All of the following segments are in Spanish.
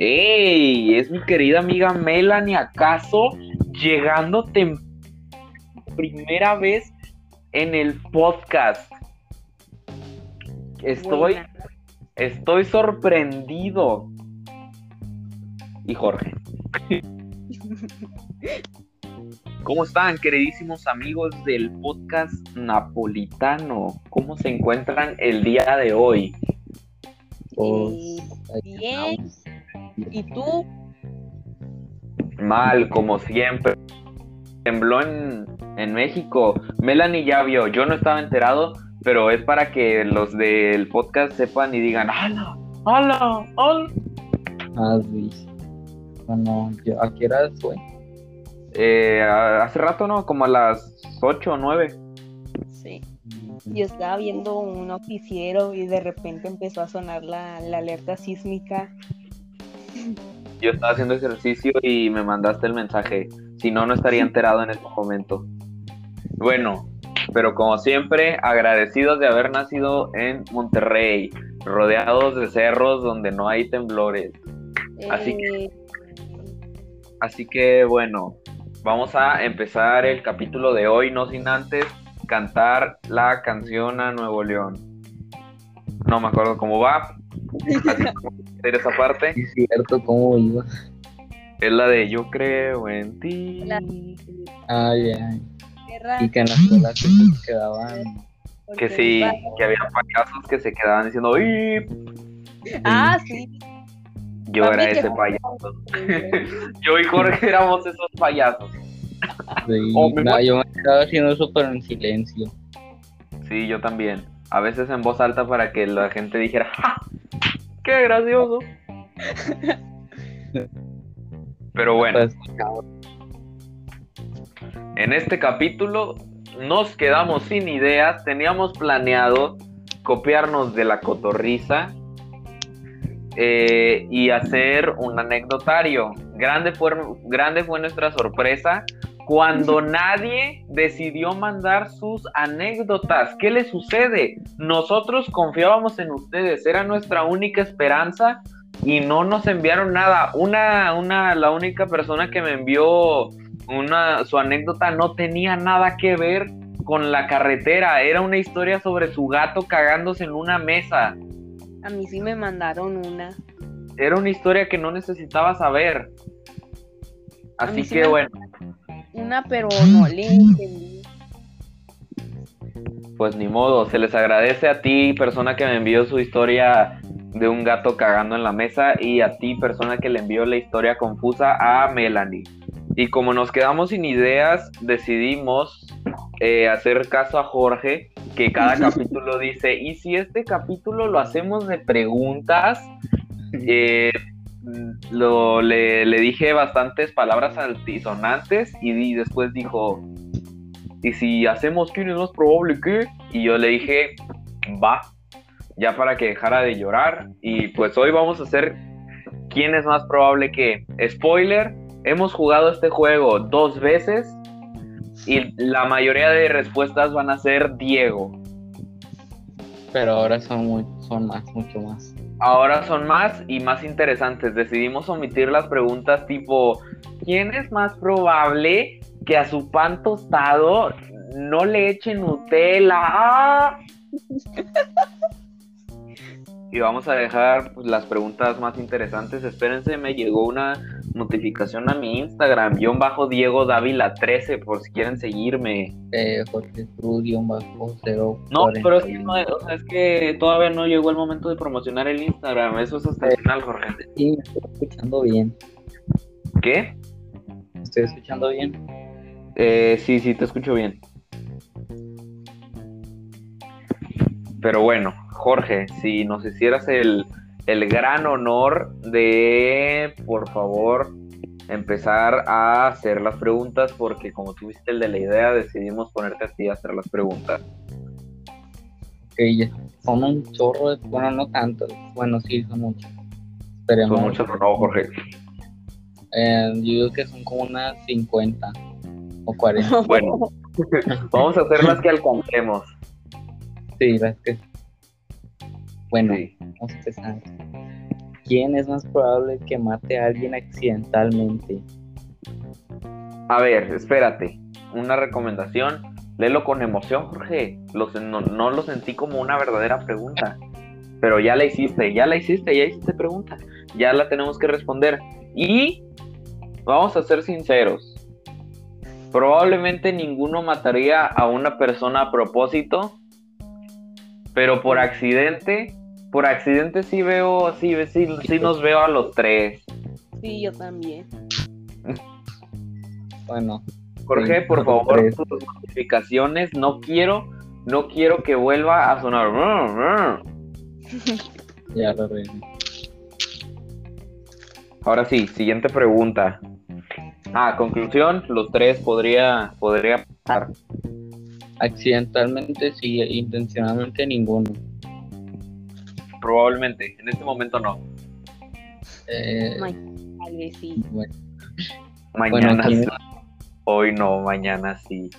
¡Ey! Es mi querida amiga Melanie, ¿acaso llegando primera vez en el podcast? Estoy, estoy sorprendido. Y Jorge. ¿Cómo están, queridísimos amigos del podcast napolitano? ¿Cómo se encuentran el día de hoy? Pues, bien. ¿Y tú? Mal, como siempre. Tembló en, en México. Melanie ya vio, yo no estaba enterado, pero es para que los del podcast sepan y digan, ¡Hala! ¡Hala! ¡Hala! Ah, sí. Bueno, ¿a qué hora fue? Eh, hace rato, ¿no? Como a las 8 o 9. Sí. Yo estaba viendo un noticiero y de repente empezó a sonar la, la alerta sísmica yo estaba haciendo ejercicio y me mandaste el mensaje. Si no, no estaría enterado en este momento. Bueno, pero como siempre, agradecidos de haber nacido en Monterrey, rodeados de cerros donde no hay temblores. Así que, eh. así que bueno, vamos a empezar el capítulo de hoy, no sin antes cantar la canción a Nuevo León. No me acuerdo cómo va, hacer esa parte. Es cierto, ¿cómo iba? Es la de Yo creo en ti. Ay, ay. Y que en la escuela se quedaban. Que sí, que había payasos que se quedaban diciendo ¡Ip! Ah, sí. Yo era ese payaso. yo y Jorge éramos esos payasos. Sí, oh, no, yo me estaba haciendo eso pero en silencio. Sí, yo también. A veces en voz alta para que la gente dijera ¡Ja! ¡Qué gracioso! Pero bueno. Pues, en este capítulo nos quedamos sin ideas. Teníamos planeado copiarnos de la cotorriza eh, y hacer un anecdotario. Grande fue, grande fue nuestra sorpresa cuando nadie decidió mandar sus anécdotas. ¿Qué le sucede? Nosotros confiábamos en ustedes, era nuestra única esperanza y no nos enviaron nada. Una, una, la única persona que me envió una, su anécdota no tenía nada que ver con la carretera, era una historia sobre su gato cagándose en una mesa. A mí sí me mandaron una. Era una historia que no necesitaba saber. Así que bueno una, pero no le entendí. Pues ni modo, se les agradece a ti, persona que me envió su historia de un gato cagando en la mesa, y a ti, persona que le envió la historia confusa a Melanie. Y como nos quedamos sin ideas, decidimos eh, hacer caso a Jorge, que cada capítulo dice, ¿y si este capítulo lo hacemos de preguntas? Eh, lo, le, dije bastantes palabras altisonantes y, después dijo, ¿y si hacemos quién es más probable que? Y yo le dije, va, ya para que dejara de llorar. Y pues hoy vamos a hacer quién es más probable que. Spoiler, hemos jugado este juego dos veces y la mayoría de respuestas van a ser Diego. Pero ahora son, son más, mucho más ahora son más y más interesantes. Decidimos omitir las preguntas tipo, ¿quién es más probable que a su pan tostado no le echen Nutella? y vamos a dejar pues, las preguntas más interesantes. Espérense, me llegó una notificación a mi Instagram, guion bajo Diego Dávila 13, por si quieren seguirme. Eh, Jorge bajo 0. No, pero es que, no, o sea, es que todavía no llegó el momento de promocionar el Instagram, eso es hasta el final, Jorge. Sí, me estoy escuchando bien. ¿Qué? estoy escuchando bien? Eh, sí, sí, te escucho bien. Pero bueno, Jorge, si nos hicieras el, gran honor de, por favor, empezar a hacer las preguntas, porque como tuviste el de la idea, decidimos ponerte a ti a hacer las preguntas. Ok, son un chorro, de, bueno, no tanto, bueno, sí, son muchos. Son muchos, no, Jorge. Eh, yo digo que son como unas 50 o 40. Bueno, vamos a hacer las que alcancemos. Sí, las que bueno, vamos a empezar. ¿Quién es más probable que mate a alguien accidentalmente? A ver, espérate. Una recomendación. Léelo con emoción, Jorge. No, no lo sentí como una verdadera pregunta. Pero ya la hiciste, ya la hiciste, ya hiciste pregunta. Ya la tenemos que responder. Y vamos a ser sinceros. Probablemente ninguno mataría a una persona a propósito. Pero por accidente, por accidente sí veo, sí, sí, sí nos veo a los tres. Sí, yo también. Bueno, Jorge, Sí, por favor, tres. tus notificaciones, no quiero, no quiero que vuelva a sonar. ya lo arreglé. Ahora sí, siguiente pregunta. Ah, conclusión, los tres podría, podría pasar. Accidentalmente sí, intencionalmente ninguno. Probablemente, en este momento no. Eh, Ma- Tal vez sí. bueno, Mañana ¿quién- sí. Hoy no, mañana sí.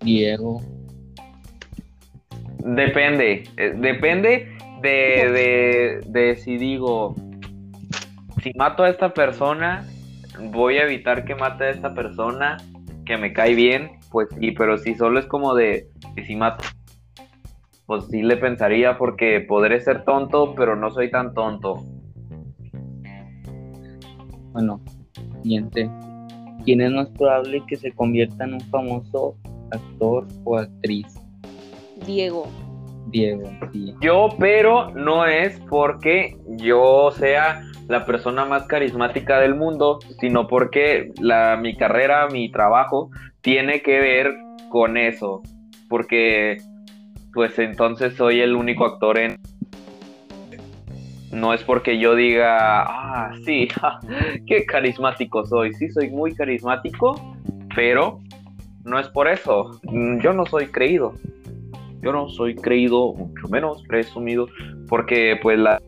Diego. Depende, eh, depende de, de, de si digo, si mato a esta persona, voy a evitar que mate a esta persona que me cae bien, pues sí, pero si solo es como de que si mato, pues sí le pensaría porque podré ser tonto, pero no soy tan tonto. Bueno, siguiente. ¿Quién es más probable que se convierta en un famoso actor o actriz? Diego. Diego, sí. Yo, pero no es porque yo sea la persona más carismática del mundo, sino porque la, mi carrera, mi trabajo, tiene que ver con eso. Porque, pues entonces soy el único actor en... No es porque yo diga, ah, sí, ja, qué carismático soy. Sí, soy muy carismático, pero no es por eso. Yo no soy creído yo no soy creído, mucho menos presumido, porque pues la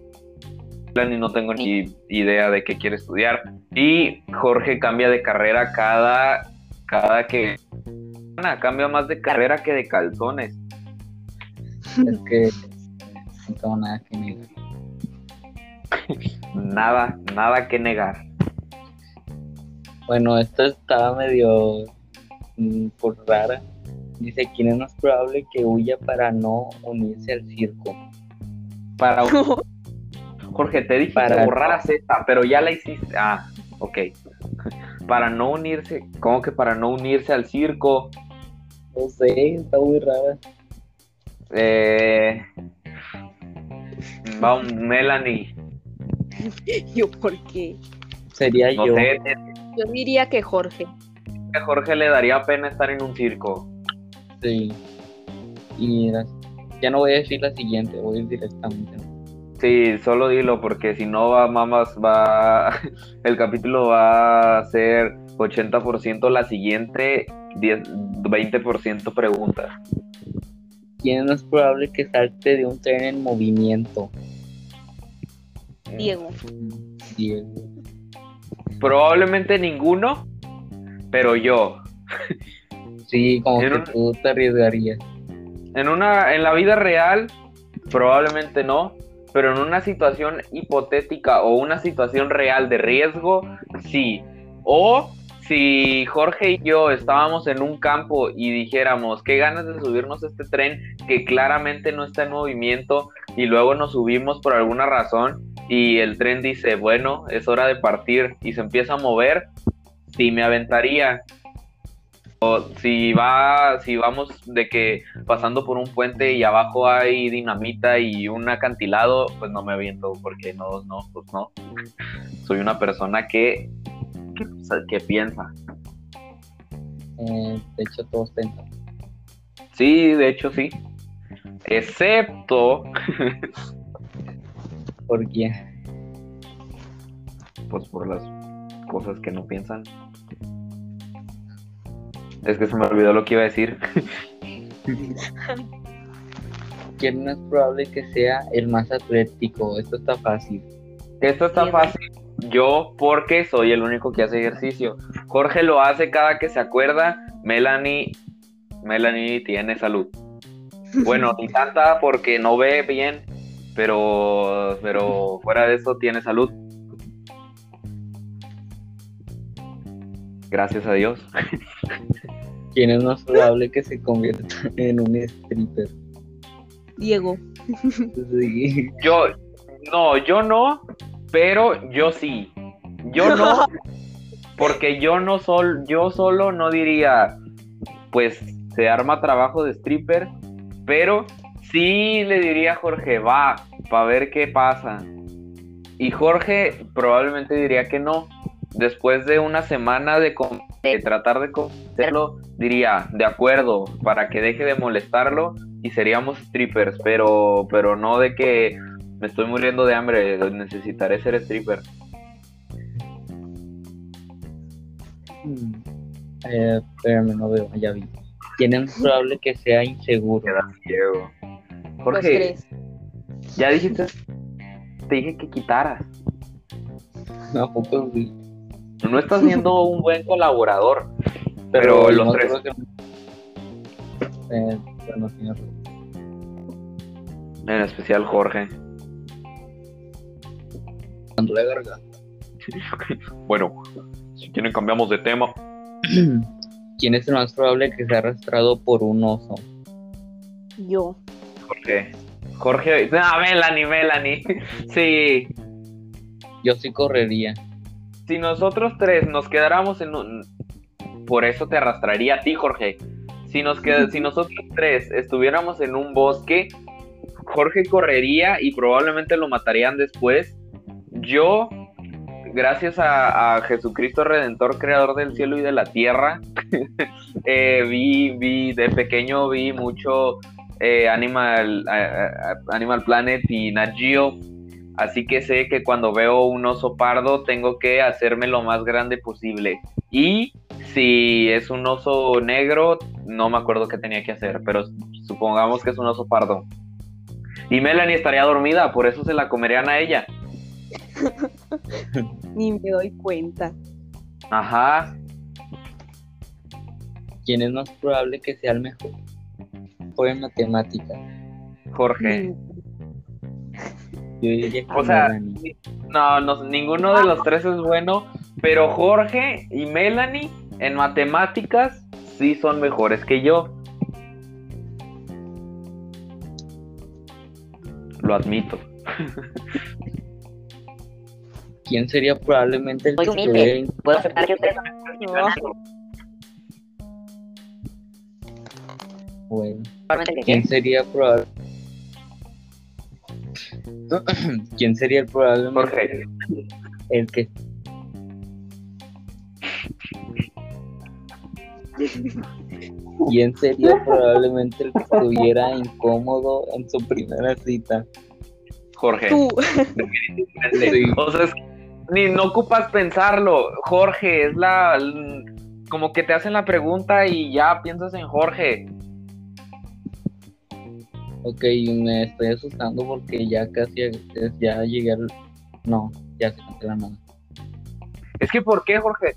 ni no tengo ni idea de qué quiere estudiar. Y Jorge cambia de carrera cada, cada que cambia más de carrera que de calzones. Es que no tengo nada que negar. Nada, nada que negar. Bueno, esto está medio mm, por rara. Dice, ¿quién es más probable que huya para no unirse al circo? Para Jorge, te dije Para- que borraras esta, pero ya la hiciste. Ah, ok. Para no unirse, ¿cómo que para no unirse al circo? No sé, está muy rara. Eh, va un Melanie. Yo, ¿por qué? Sería No yo. sé, Yo diría que Jorge. a Jorge le daría pena estar en un circo. Sí. Y mira, ya no voy a decir la siguiente, voy a ir directamente. Sí, solo dilo porque si no va mamas va el capítulo va a ser 80% la siguiente, 10 20% preguntas. ¿Quién es más probable que salte de un tren en movimiento? Diego. Diego. Probablemente ninguno, pero yo. Sí, como En que un- tú te arriesgarías. En una en la vida real probablemente no, pero en una situación hipotética o una situación real de riesgo, sí. O si Jorge y yo estábamos en un campo y dijéramos, qué ganas de subirnos a este tren que claramente no está en movimiento y luego nos subimos por alguna razón y el tren dice, bueno, es hora de partir y se empieza a mover, sí me aventaría. O si va, si vamos de que pasando por un puente y abajo hay dinamita y un acantilado, pues no me aviento porque no, no, pues no. Soy una persona que, que, que piensa. Eh, de hecho, todos pensan. Sí, de hecho sí. Excepto, ¿Por quién? pues por las cosas que no piensan. Es que se me olvidó lo que iba a decir. ¿Quién es probable que sea el más atlético? Esto está fácil. Esto está fácil. Yo porque soy el único que hace ejercicio. Jorge lo hace cada que se acuerda. Melanie, Melanie tiene salud. Bueno, ni tanta porque no ve bien, Pero, pero fuera de eso tiene salud. Gracias a Dios. ¿Quién es más probable que se convierta en un stripper? Diego. Sí. Yo, no, yo no, pero yo sí. Yo no, porque yo no sol, yo solo no diría, pues se arma trabajo de stripper, pero sí le diría a Jorge, va, para ver qué pasa. Y Jorge probablemente diría que no. Después de una semana de, tratar de convencerlo, diría, de acuerdo, para que deje de molestarlo y seríamos strippers, pero, pero no de que me estoy muriendo de hambre, necesitaré ser stripper. Mm. Eh, espérame, no veo, ya vi. ¿Quién es más probable que sea inseguro? Queda ciego. Los Jorge, tres. ya dijiste, te dije que quitaras. ¿A poco sí? No estás siendo un buen colaborador. Pero los no tres. que- Eh, bueno, razón. En especial Jorge. Cuando la garganta. Bueno, si quieren cambiamos de tema. ¿Quién es el más probable que sea arrastrado por un oso? Yo. Jorge. Jorge. Ah, Melanie, Melanie. Sí. Yo sí correría. Si nosotros tres nos quedáramos en un. Por eso te arrastraría a ti, Jorge. Si, nos si nosotros tres estuviéramos en un bosque, Jorge correría y probablemente lo matarían después. Yo, gracias a, a Jesucristo Redentor, Creador del cielo y de la tierra, eh, vi, vi, de pequeño vi mucho eh, Animal, eh, Animal Planet y Nat Geo. Así que sé que cuando veo un oso pardo tengo que hacerme lo más grande posible. Y si es un oso negro, no me acuerdo qué tenía que hacer, pero supongamos que es un oso pardo. Y Melanie estaría dormida, por eso se la comerían a ella. Ni me doy cuenta. Ajá. ¿Quién es más probable que sea el mejor? Mejor en matemáticas. Jorge. O sea, Melanie. no, no, ninguno de los tres es bueno, pero Jorge y Melanie en matemáticas sí son mejores que yo. Lo admito. ¿Quién sería probablemente el que Puedo aceptar que ustedes No. bueno? probablemente ¿Quién sería probable? ¿Quién sería el probablemente Jorge, el que ¿Quién sería probablemente el que estuviera incómodo en su primera cita? Jorge. Tú. Sí. O sea, es que ni no ocupas pensarlo. Jorge, es la. Como que te hacen la pregunta y ya piensas en Jorge. Ok, me estoy asustando porque ya casi ya llegué al... No, ya se canceló la nada. Es que, ¿por qué, Jorge?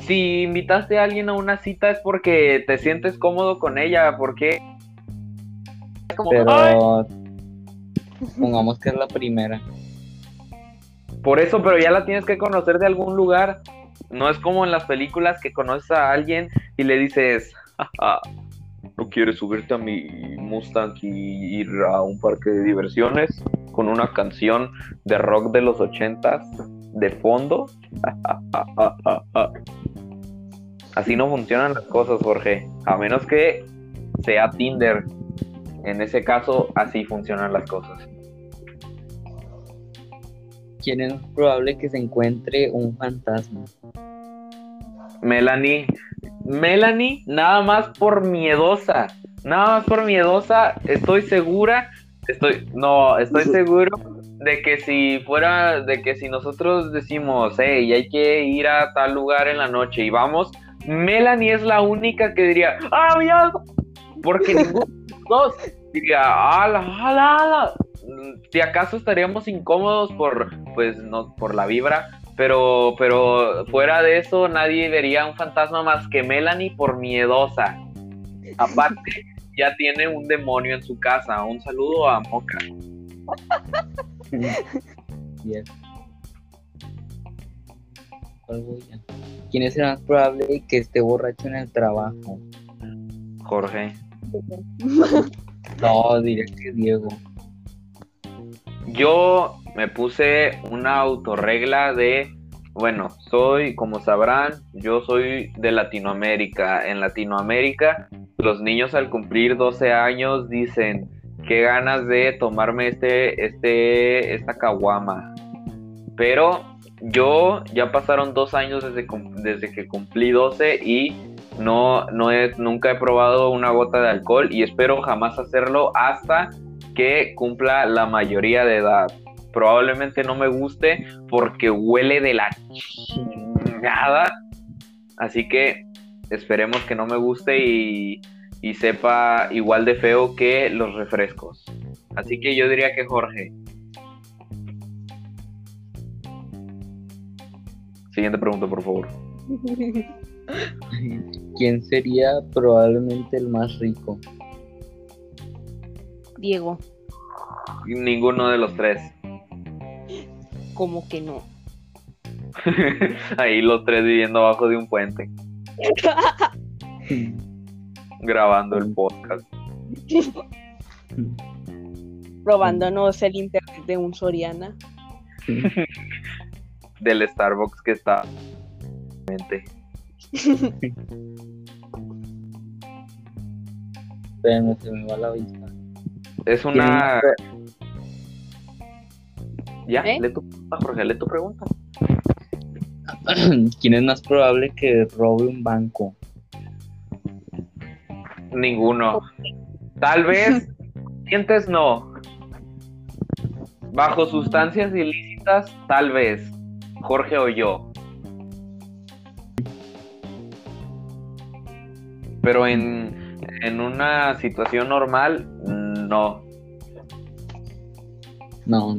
Si invitaste a alguien a una cita es porque te sientes cómodo con ella. ¿Por qué? Es como, pongamos que es la primera. Por eso, pero ya la tienes que conocer de algún lugar. No es como en las películas que conoces a alguien y le dices, "Jaja, ¿no quieres subirte a mi Mustang y ir a un parque de diversiones con una canción de rock de los ochentas de fondo? Así no funcionan las cosas, Jorge. A menos que sea Tinder. En ese caso, así funcionan las cosas. ¿Quién es probable que se encuentre un fantasma? Melanie. Melanie, nada más por miedosa. Nada más por miedosa, estoy segura. Estoy, no, estoy seguro de que si fuera, de que si nosotros decimos, hey, hay que ir a tal lugar en la noche y vamos, Melanie es la única que diría, ah, mira, porque ninguno de los dos diría, ala, ala, ala. Si acaso estaríamos incómodos por, pues, no, por la vibra, pero, pero fuera de eso, nadie vería un fantasma más que Melanie por miedosa. Aparte, ya tiene un demonio en su casa. Un saludo a Moca. Bien. ¿Quién es el más probable que esté borracho en el trabajo? Jorge. No, diré que Diego. Yo me puse una autorregla de, bueno, soy, como sabrán, yo soy de Latinoamérica. En Latinoamérica, los niños al cumplir 12 años dicen, qué ganas de tomarme este, este, esta caguama. Pero yo ya pasaron dos años desde, desde que cumplí 12 y no, no nunca he probado una gota de alcohol y espero jamás hacerlo hasta que cumpla la mayoría de edad. Probablemente no me guste porque huele de la chingada. Así que esperemos que no me guste y, y sepa igual de feo que los refrescos. Así que yo diría que Jorge. Siguiente pregunta, por favor. ¿Quién sería probablemente el más rico? Diego, Ninguno de los tres. como que no. Ahí los tres viviendo abajo de un puente, grabando el podcast. Probándonos el internet de un Soriana. Del Starbucks que está. Espérame, se me va la vista. Es una. ¿Quién Ya, ¿Eh? lee tu pregunta, Jorge, lee tu pregunta. ¿Quién es más probable que robe un banco? Ninguno. Tal vez, sientes no. Bajo sustancias ilícitas, tal vez. Jorge o yo. Pero en, en una situación normal, no. No,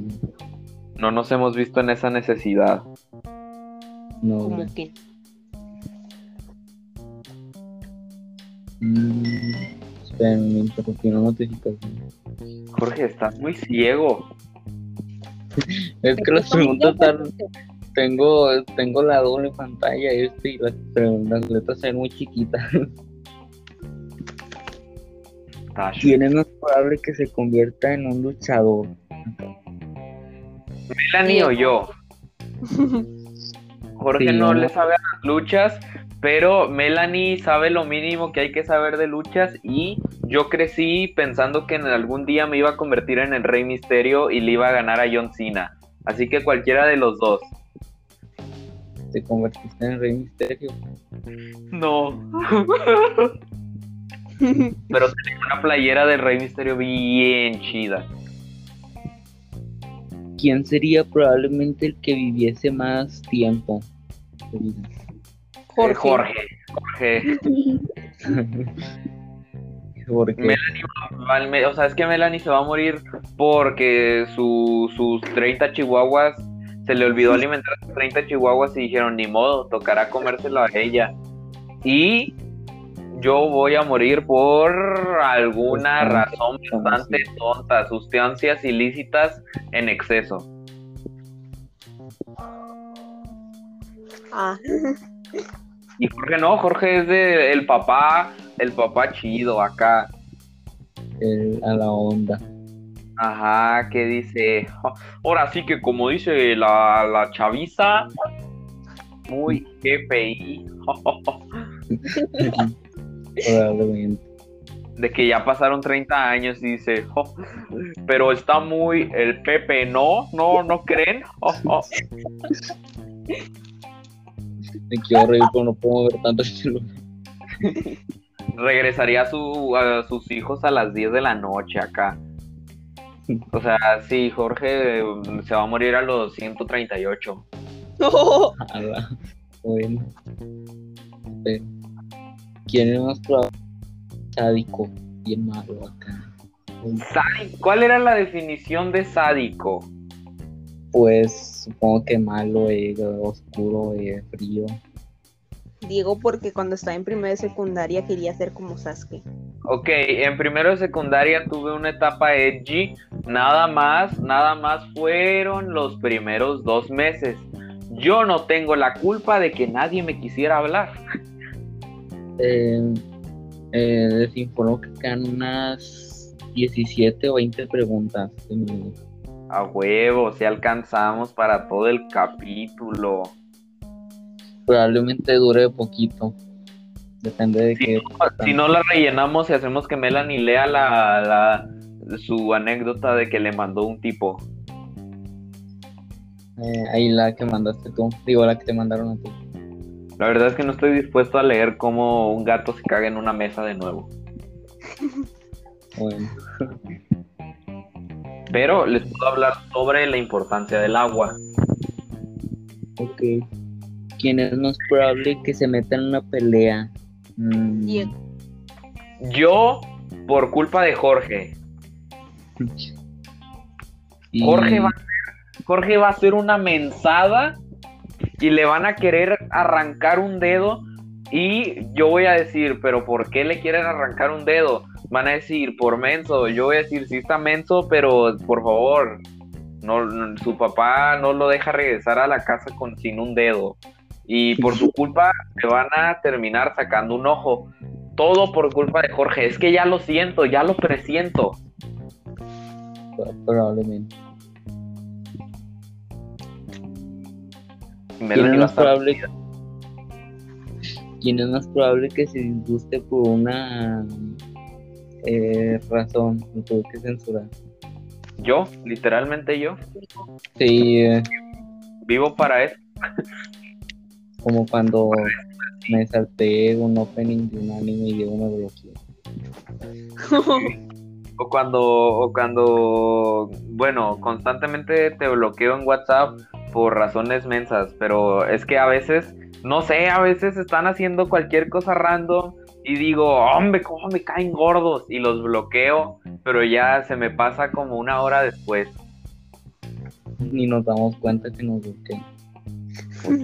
No nos hemos visto en esa necesidad. no. Como Mm, espérame, me interrumpió una notificación. Jorge, estás muy ciego. Es que las preguntas están. Tengo, tengo la doble pantalla este y las, pero las letras ven muy chiquitas. ¿Quién es más probable que se convierta en un luchador? Melanie o yo. Jorge Sí, no ¿no? le sabe a las luchas, pero Melanie sabe lo mínimo que hay que saber de luchas y yo crecí pensando que en algún día me iba a convertir en el Rey Misterio y le iba a ganar a John Cena. Así que cualquiera de los dos. Te convertiste en Rey Misterio. No. pero tenía una playera del Rey Misterio bien chida. ¿Quién sería probablemente el que viviese más tiempo? de vida? Eh, Jorge. Jorge. Jorge. Porque Melanie va o sea, es que Melanie se va a morir porque su- sus 30 chihuahuas se le olvidó alimentar a sus 30 chihuahuas y dijeron, ni modo, tocará comérselo a ella. Y yo voy a morir por alguna Pues, razón bastante tonta, sustancias ilícitas en exceso. Ah, Y Jorge no, Jorge es de el papá, el papá chido acá. el- a la onda. Ajá, que dice, "Oh, ahora sí que como dice la, la chaviza, muy GPI, de que ya pasaron 30 años y dice, "Oh, pero está muy el Pepe, ¿no? ¿No, no creen? Oh, oh". Me quiero reír, pero no puedo ver tanto. Regresaría a, su, a sus hijos a las 10 de la noche acá. O sea, sí, Jorge se va a morir a los 138. no. Bueno. ¿Quién es más probable? Sádico. Bien malo acá. Sádico, ¿Cuál era la definición de sádico? Pues supongo que malo, eh, oscuro, eh, frío. Diego porque cuando estaba en primera de secundaria quería ser como Sasuke. Ok, en primero de secundaria tuve una etapa edgy Nada más, nada más fueron los primeros dos meses. Yo no tengo la culpa de que nadie me quisiera hablar. Eh, eh, les informo que quedan unas 17 o 20 preguntas. A huevo, si alcanzamos para todo el capítulo. Probablemente dure poquito. Depende de Si qué. no, si no la rellenamos y hacemos que Melanie lea la, la- su anécdota de que le mandó un tipo. Eh, ahí la que mandaste tú. Digo, la que te mandaron a ti. La verdad es que no estoy dispuesto a leer cómo un gato se caga en una mesa de nuevo. Bueno. Pero les puedo hablar sobre la importancia del agua. Ok. ¿Quién es más probable que se meta en una pelea? Mm. Yo, por culpa de Jorge. y- Jorge va, a hacer- Jorge va a hacer una mensada y le van a querer arrancar un dedo y yo voy a decir, pero ¿por qué le quieren arrancar un dedo? Van a decir, por menso. Yo voy a decir, sí está menso, pero por favor, no, no- su papá no lo deja regresar a la casa con sin un dedo. Y por su culpa se van a terminar sacando un ojo. Todo por culpa de Jorge. Es que ya lo siento, ya lo presiento. Probablemente. ¿Quién es más probable? ¿Quién es más probable que se disguste por una eh, razón? Tuve que censurar. Yo, literalmente yo. Sí, eh, Vivo para eso. como cuando me salté un opening de un anime y me bloqueó. O cuando, o cuando, bueno, constantemente te bloqueo en WhatsApp por razones mensas, pero es que a veces, no sé, a veces están haciendo cualquier cosa random y digo, hombre, cómo me caen gordos y los bloqueo, pero ya se me pasa como una hora después. Ni nos damos cuenta que nos bloquean.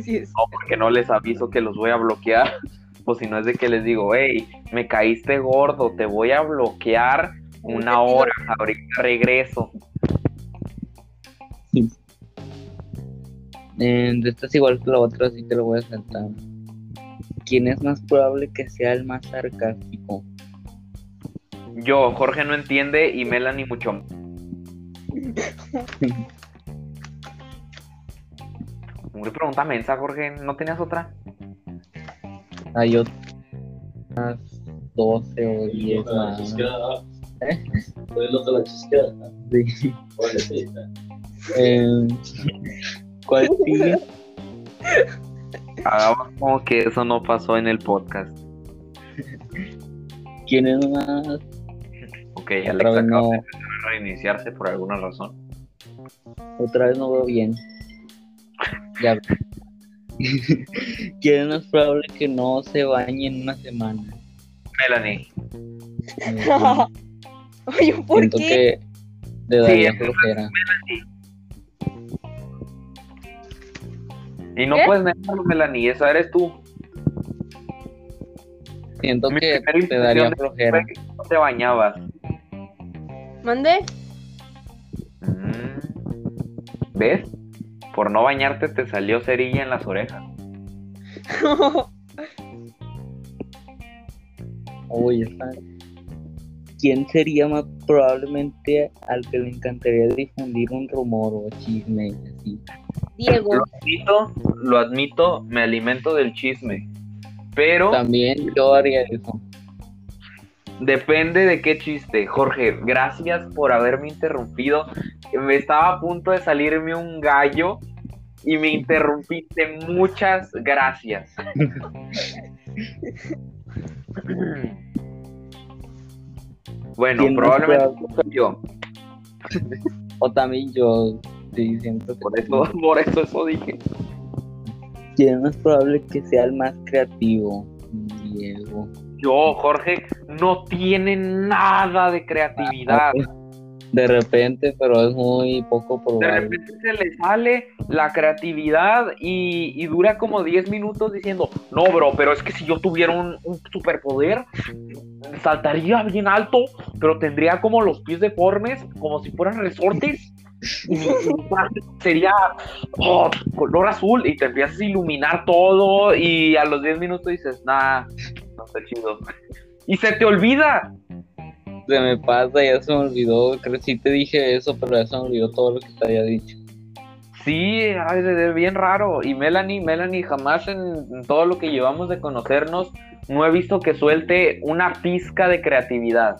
Sí, es- No, porque no les aviso que los voy a bloquear, o si no es de que les digo, hey, me caíste gordo, te voy a bloquear una hora, ahorita regreso. Eh, de esta es igual que la otra, así que lo voy a saltar. ¿Quién es más probable que sea el más sarcástico? Yo, Jorge no entiende y Melanie mucho. Muy pregunta mensa, Jorge. ¿No tenías otra? Hay otras 12 o 10 más. ¿Eh? Sí. Eh, ¿Cuál sigue? Hagamos como que eso no pasó en el podcast. ¿Quién es más? Ok, Otra Alexa vez acaba no, de reiniciarse por alguna razón. otra vez no veo bien. Ya. ¿Quién es más probable que no se bañe en una semana? Melanie. Oye, ¿por siento qué? que le daría Sí, flojera. Y no ¿Qué? puedes negarlo, Melanie. Esa eres tú. Siento Mi que te daría flojera. Que No te bañabas. ¿Mandé? Mm. ¿Ves? Por no bañarte te salió cerilla en las orejas. Uy, está. ¿Quién sería más probablemente al que le encantaría difundir un rumor o chisme? Así? Diego. Lo admito, lo admito, me alimento del chisme. Pero También yo haría eso. depende de qué chiste. Jorge, gracias por haberme interrumpido. Me estaba a punto de salirme un gallo y me interrumpiste. Muchas gracias. Bueno, ¿Quién más probablemente probable- yo. O también yo, sí, siento que Por eso, por eso eso dije. ¿Quién es más probable que sea el más creativo? Diego. Yo, Jorge, no tiene nada de creatividad. De repente, pero es muy poco De probable. repente se le sale la creatividad y, y dura como 10 minutos diciendo, no, bro, pero es que si yo tuviera un, un superpoder, saltaría bien alto, pero tendría como los pies deformes, como si fueran resortes. Y sería oh, color azul y te empiezas a iluminar todo y a los 10 minutos dices, nah, no está chido. Y se te olvida. Se me pasa, ya se me olvidó. Creo que sí te dije eso, pero ya se me olvidó todo lo que te había dicho. Sí, ay, de- bien raro. Y Melanie, Melanie, jamás en, todo lo que llevamos de conocernos, no he visto que suelte una pizca de creatividad.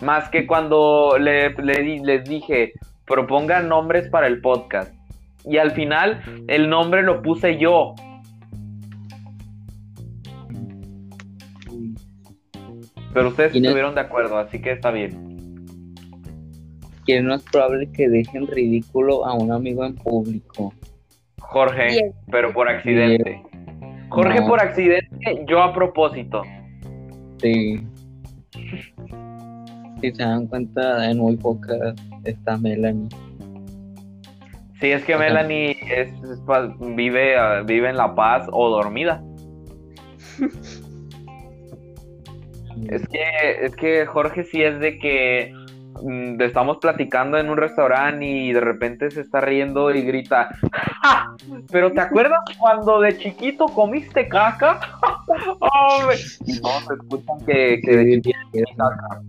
Más que cuando le, les dije, propongan nombres para el podcast. Y al final, el nombre lo puse yo. Pero ustedes estuvieron de acuerdo, así que está bien. ¿Quién no es probable que dejen ridículo a un amigo en público? Jorge, Bien. pero por accidente. Jorge No. por accidente, yo a propósito. Sí. Si se dan cuenta, en muy pocas está Melanie. Sí, es que Ajá. Melanie es, vive, vive en La Paz o dormida. Es que, es que Jorge sí es de que mm, estamos platicando en un restaurante y de repente se está riendo y grita, "Ja, Pero ¿te acuerdas cuando de chiquito comiste caca? Hombre. Y todos escuchan que, que de chiquito comí caca.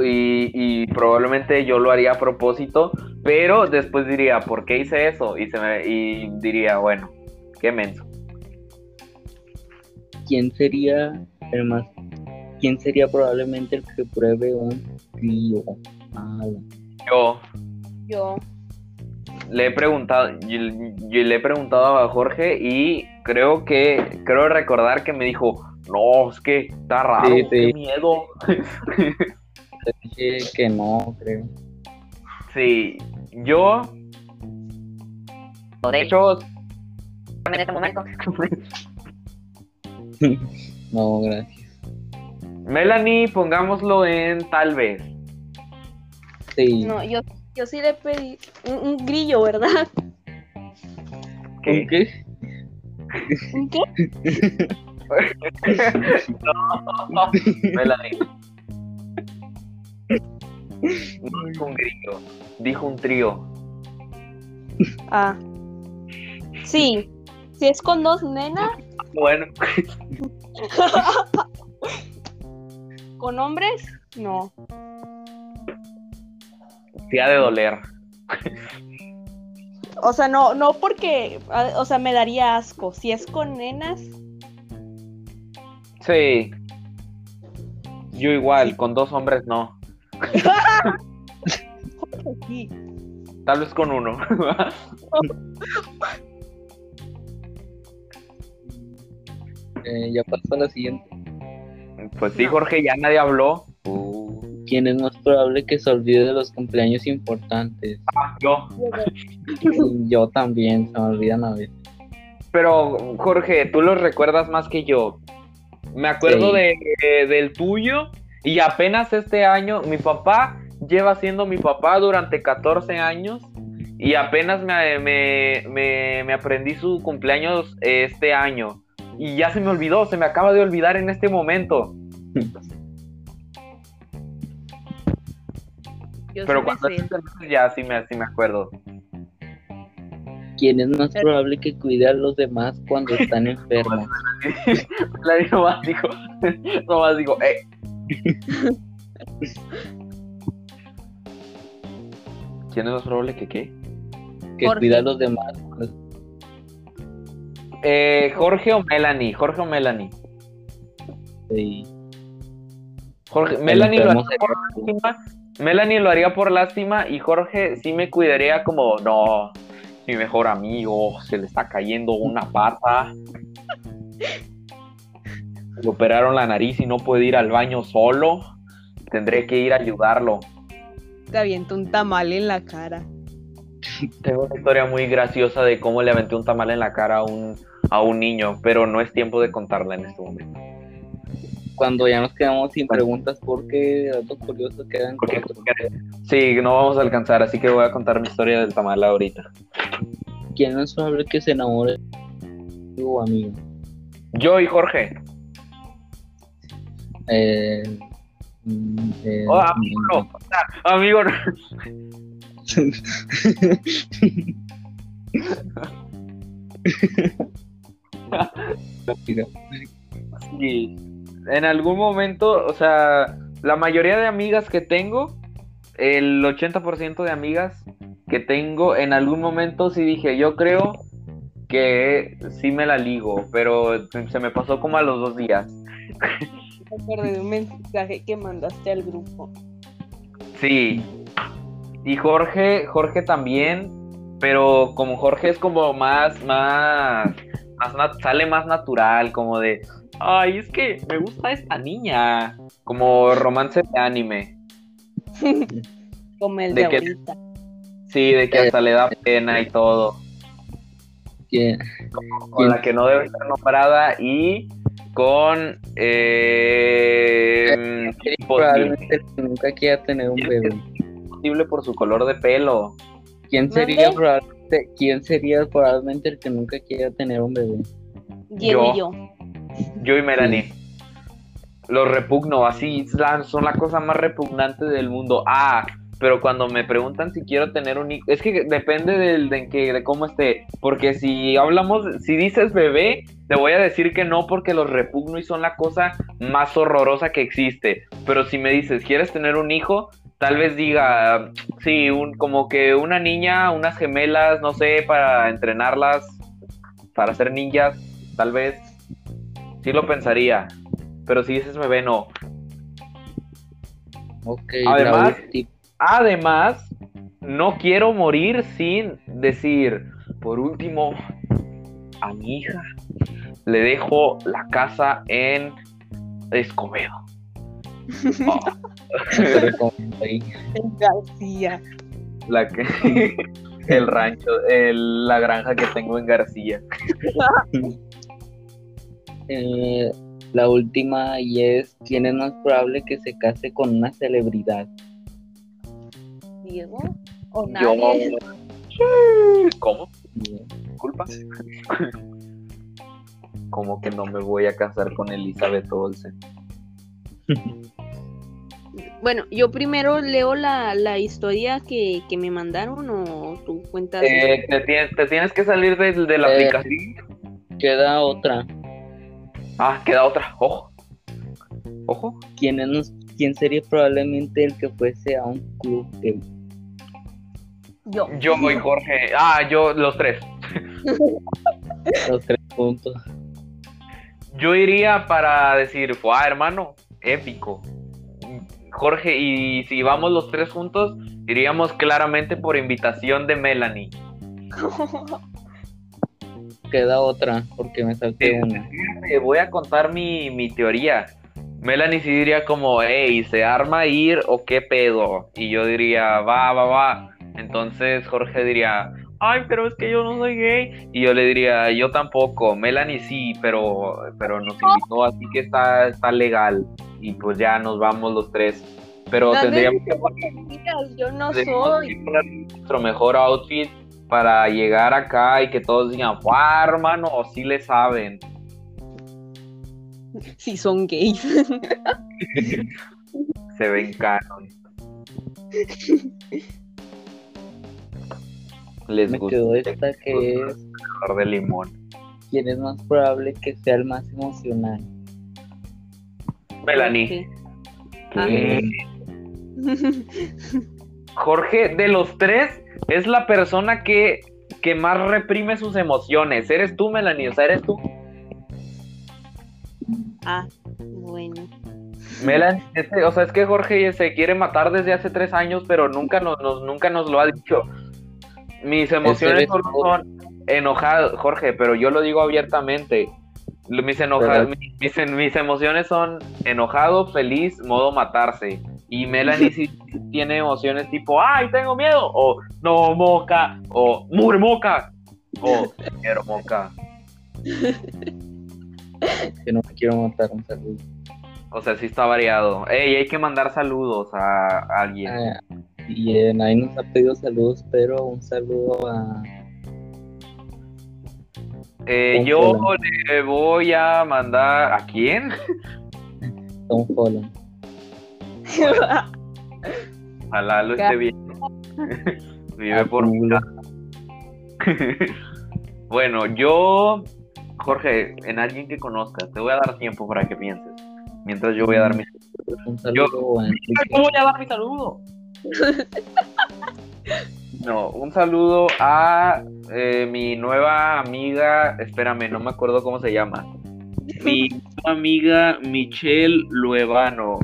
Y, y probablemente yo lo haría a propósito, pero después diría, ¿por qué hice eso? Y, se me, y diría, bueno, qué menso. ¿Quién sería el más... ¿Quién sería probablemente el que pruebe un trío? Yo, Yo. le he preguntado, yo, yo le he preguntado a Jorge y creo que, creo recordar que me dijo, no, es que está raro, Sí, qué sí. miedo. Te dije que no, creo. Sí, yo, de hecho, En este momento. No, gracias. Melanie, pongámoslo en tal vez. Sí. No, yo, yo sí le pedí un, un grillo, ¿verdad? ¿Qué? ¿Con qué? ¿Un qué? no, Melanie. No dijo un grillo, dijo un trío. Ah. Sí. Si es con dos nenas, Bueno, con hombres, no. sí ha de doler. O sea, no, no porque, o sea, me daría asco. Si es con nenas, Sí. Yo igual, con dos hombres no. Sí. Tal vez con uno. Eh, ya pasó a la siguiente. pues sí. Jorge, ya nadie habló. ¿Quién es más probable que se olvide de los cumpleaños importantes? Yo. Yo también, se me olvidan a veces. Pero, Jorge, tú los recuerdas más que yo. Me acuerdo Sí. de, de- del tuyo y apenas este año, mi papá lleva siendo mi papá durante 14 años y apenas me, me, me- me aprendí su cumpleaños este año. Y ya se me olvidó, se me acaba de olvidar en este momento. Yo Pero cuando ya sí me, sí me acuerdo. ¿Quién es más probable que cuide a los demás cuando están enfermos? La digo más digo, eh, ¿Quién es más probable que qué? Que Jorge. cuida a los demás. Eh, Jorge o Melanie, Jorge o Melanie. Sí. Jorge, Melanie lo haría por lástima. Melanie lo haría por lástima y Jorge sí me cuidaría como, no, mi mejor amigo, se le está cayendo una pata. Le operaron la nariz y no puede ir al baño solo. Tendré que ir a ayudarlo. Te aviento un tamal en la cara. Tengo una historia muy graciosa de cómo le aventé un tamal en la cara a un, a un niño, pero no es tiempo de contarla en este momento. cuando ya nos quedamos sin preguntas porque datos curiosos quedan Porque-. Sí, no vamos a alcanzar, así que voy a contar mi historia del tamal ahorita. ¿Quién es probable que se enamore de tu amigo? Yo y Jorge. Eh, mm, eh, Oh, amigo, no. Amigo, no. Sí. En algún momento, o sea, la mayoría de amigas que tengo, el 80% de amigas que tengo, en algún momento sí dije, yo creo que sí me la ligo, pero se me pasó como a los dos días. Acordé de un mensaje que mandaste al grupo. Sí. Y Jorge, Jorge también, pero como Jorge es como más, más, más sale más natural, como de, ay, es que me gusta esta niña, como romance de anime. Como el ¿De de, ahorita. Sí, de que hasta le da pena y todo. ¿quién- Con la que no debe ser nombrada y con eh, imposible, probablemente el que nunca quiera tener un bebé? imposible por su color de pelo. ¿Quién sería probablemente, quién sería probablemente el que nunca quiera tener un bebé? Yo. y yo. Yo y Melanie. Los repugno, así son la cosa más repugnante del mundo. Ah, pero cuando me preguntan si quiero tener un hijo, es que depende del, de, que, de cómo esté. Porque si hablamos, si dices bebé, te voy a decir que no porque los repugno y son la cosa más horrorosa que existe. Pero si me dices, ¿quieres tener un hijo? Tal vez diga, sí, un, como que una niña, unas gemelas, no sé, para entrenarlas, para ser ninjas, tal vez. Sí lo pensaría. Pero si dices bebé, no. Ok, Además- Además, no quiero morir sin decir, por último, a mi hija le dejo la casa en Escobedo. Oh, ahí. García. la que, el rancho, el- la granja que tengo en García. Eh, la última y es quién es más probable que se case con una celebridad. Diego. O Yo. nadie. ¿Cómo? Bien. Disculpa. Como que no me voy a casar con Elizabeth Olsen. Bueno, yo primero leo la, la historia que, que me mandaron o tú cuentas. Eh, te, tienes, te tienes que salir de, de la Eh. aplicación. Queda otra. Ah, queda otra. Ojo. Ojo. ¿Quién, es, nos- quién sería probablemente el que fuese a un club gay? yo. Yo voy Jorge. Ah, yo, los tres. Los tres puntos. Yo iría para decir, ¡guau, hermano! Épico. Jorge, y si vamos los tres juntos, iríamos claramente por invitación de Melanie. Queda otra, porque me salté una. Te voy a contar mi, mi teoría. Melanie sí diría como, hey, ¿se arma ir o qué pedo? Y yo diría, va, va, va. Entonces Jorge diría, ay, pero es que yo no soy gay. Y yo le diría, yo tampoco. Melanie sí, pero, pero nos invitó, así que está, está legal. Y pues ya nos vamos los tres. Pero Las tendríamos que digas, yo no soy. poner nuestro mejor outfit para llegar acá y que todos digan, ¡guau, hermano! Sí le saben. Si son gays. Se ven canon. Les Me gusta quedó esta que es color de limón. quién es más probable que sea el más emocional. Melanie. Ah. ¿Qué? Jorge, de los tres, es la persona que, que más reprime sus emociones. Eres tú, Melanie, o sea, eres tú. Ah, bueno. Melanie, este, o sea, es que Jorge se quiere matar desde hace tres años, pero nunca nos, nos- nunca nos lo ha dicho. Mis emociones eres solo tú. son enojadas, Jorge, pero yo lo digo abiertamente. Mis, enoja- mis, mis- mis emociones son enojado, feliz, modo matarse. Y Melanie sí tiene emociones tipo, ¡ay, tengo miedo! O no, moca. O mure moca. O quiero moca. Que no me quiero matar un saludo. O sea, sí está variado. Ey, hay que mandar saludos a alguien. Ah, y eh, nadie nos ha pedido saludos, pero un saludo a. Eh, yo Holland. le voy a mandar. ¿A quién? Tom Holland. Ojalá lo esté viendo. Vive por mi. Bueno, yo, Jorge, en alguien que conozcas, te voy a dar tiempo para que pienses. Mientras yo voy a dar mi. Un saludo Enrique. voy a dar mi saludo? No, un saludo a eh, mi nueva amiga, espérame, no me acuerdo cómo se llama. Mi nueva amiga Michelle Luevano.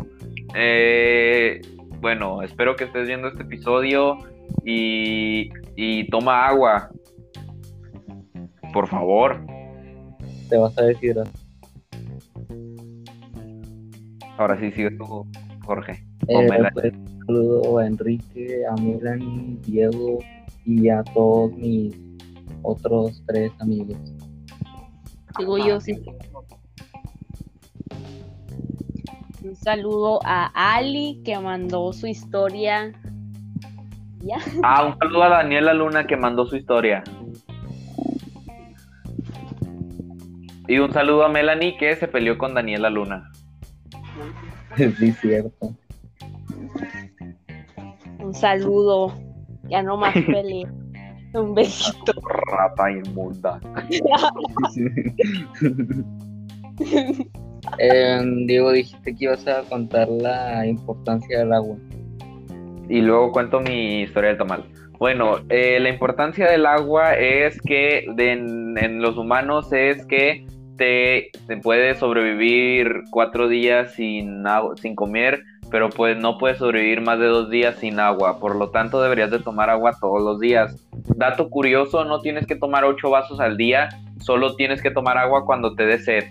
Eh, bueno, espero que estés viendo este episodio y, y toma agua. Por favor. Te vas a decir. Ahora sí, sigue tú, Jorge. Eh, Pomela. pues, un saludo a Enrique, a Melanie, Diego y a todos mis otros tres amigos. Digo yo, sí. Un saludo a Ali que mandó su historia. Ya. Ah, un saludo a Daniela Luna que mandó su historia. Y un saludo a Melanie que se peleó con Daniela Luna. sí, cierto. Un saludo. Ya no más pelea. Un besito. Rata inmunda. Eh, Diego, dijiste que ibas a contar la importancia del agua. Y luego cuento mi historia del tamal. Bueno, eh, la importancia del agua es que de- en, en los humanos es que te, te puedes sobrevivir cuatro días sin, sin comer, pero pues no puedes sobrevivir más de dos días sin agua. Por lo tanto, deberías de tomar agua todos los días. Dato curioso, no tienes que tomar ocho vasos al día, solo tienes que tomar agua cuando te dé sed.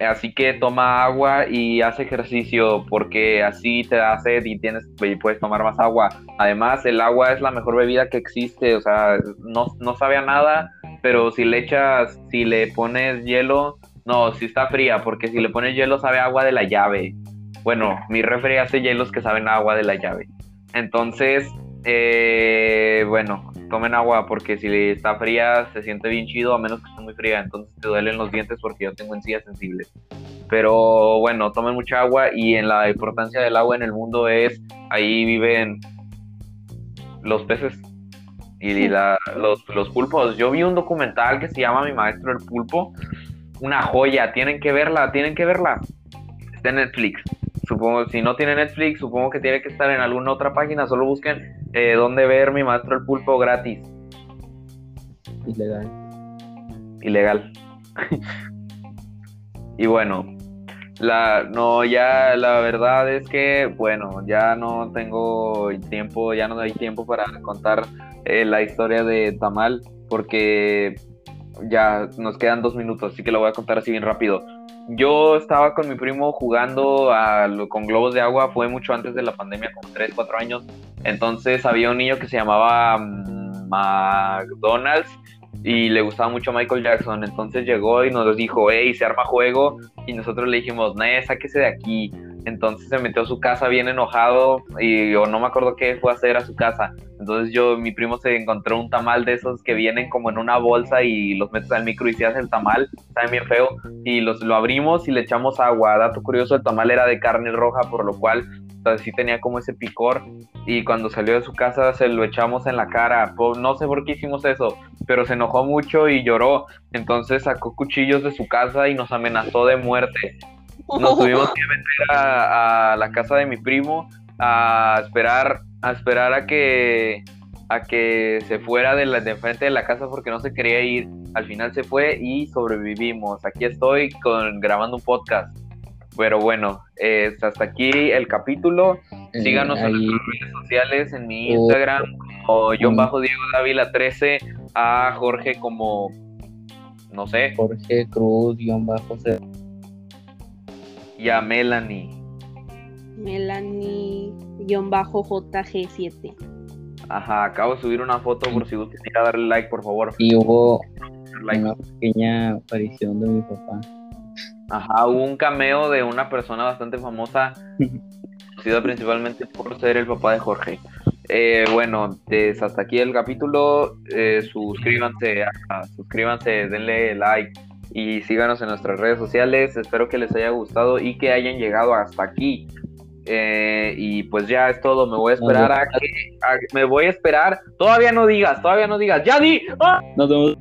Así que toma agua y haz ejercicio porque así te da sed y tienes y puedes tomar más agua. Además, el agua es la mejor bebida que existe, o sea, no, no sabe a nada, pero si le echas, si le pones hielo, no, si está fría, porque si le pones hielo sabe agua de la llave. Bueno, mi refri hace hielos que saben a agua de la llave. Entonces, eh, bueno, tomen agua porque si está fría se siente bien chido, a menos que esté muy fría, entonces te duelen los dientes porque yo tengo encías sensibles. Pero bueno, tomen mucha agua y en la importancia del agua en el mundo es, ahí viven los peces y la- los, los pulpos. Yo vi un documental que se llama Mi Maestro el Pulpo, una joya, tienen que verla, tienen que verla. Está en Netflix. Supongo, si no tiene Netflix, supongo que tiene que estar en alguna otra página. Solo busquen eh, dónde ver mi maestro el pulpo gratis. Ilegal. Ilegal. y bueno, la no ya la verdad es que bueno, ya no tengo tiempo, ya no hay tiempo para contar eh, la historia de Tamal porque ya nos quedan dos minutos, así que lo voy a contar así bien rápido. Yo estaba con mi primo jugando con globos de agua, fue mucho antes de la pandemia, como 3, 4 años. Entonces había un niño que se llamaba mm, McDonald's y le gustaba mucho Michael Jackson. Entonces llegó y nos dijo, hey, se arma juego. Y nosotros le dijimos, no, sáquese de aquí. Entonces se metió a su casa bien enojado y yo no me acuerdo qué fue a hacer a su casa. Entonces yo, mi primo se encontró un tamal de esos que vienen como en una bolsa y los metes al micro y se hace el tamal, sabe bien feo, y los, lo abrimos y le echamos agua. Dato curioso, el tamal era de carne roja, por lo cual o sea, sí tenía como ese picor y cuando salió de su casa se lo echamos en la cara. No sé por qué hicimos eso, pero se enojó mucho y lloró. Entonces sacó cuchillos de su casa y nos amenazó de muerte. Nos tuvimos que meter a, a la casa de mi primo a esperar a esperar a que a que se fuera de la de enfrente de la casa porque no se quería ir. Al final se fue y sobrevivimos. Aquí estoy con grabando un podcast. Pero bueno, eh, hasta aquí el capítulo. Eh, Síganos en nuestras redes sociales, en mi Oh. Instagram como John Mm. Bajo Diego Dávila 13, a Jorge como no sé, Jorge Cruz, guion bajo. Y a Melanie. Melanie-JG7. Ajá, acabo de subir una foto por si gustan ir a darle like, por favor. y hubo Like. una pequeña aparición de mi papá. Ajá, hubo un cameo de una persona bastante famosa, conocida principalmente por ser el papá de Jorge. Eh, bueno, pues hasta aquí el capítulo. Eh, suscríbanse, suscríbanse, denle like y síganos en nuestras redes sociales. Espero que les haya gustado y que hayan llegado hasta aquí. Eh, y pues ya es todo. Me voy a esperar a que. me voy a esperar. Todavía no digas, todavía no digas. ¡Ya di! ¡Ah! Nos vemos.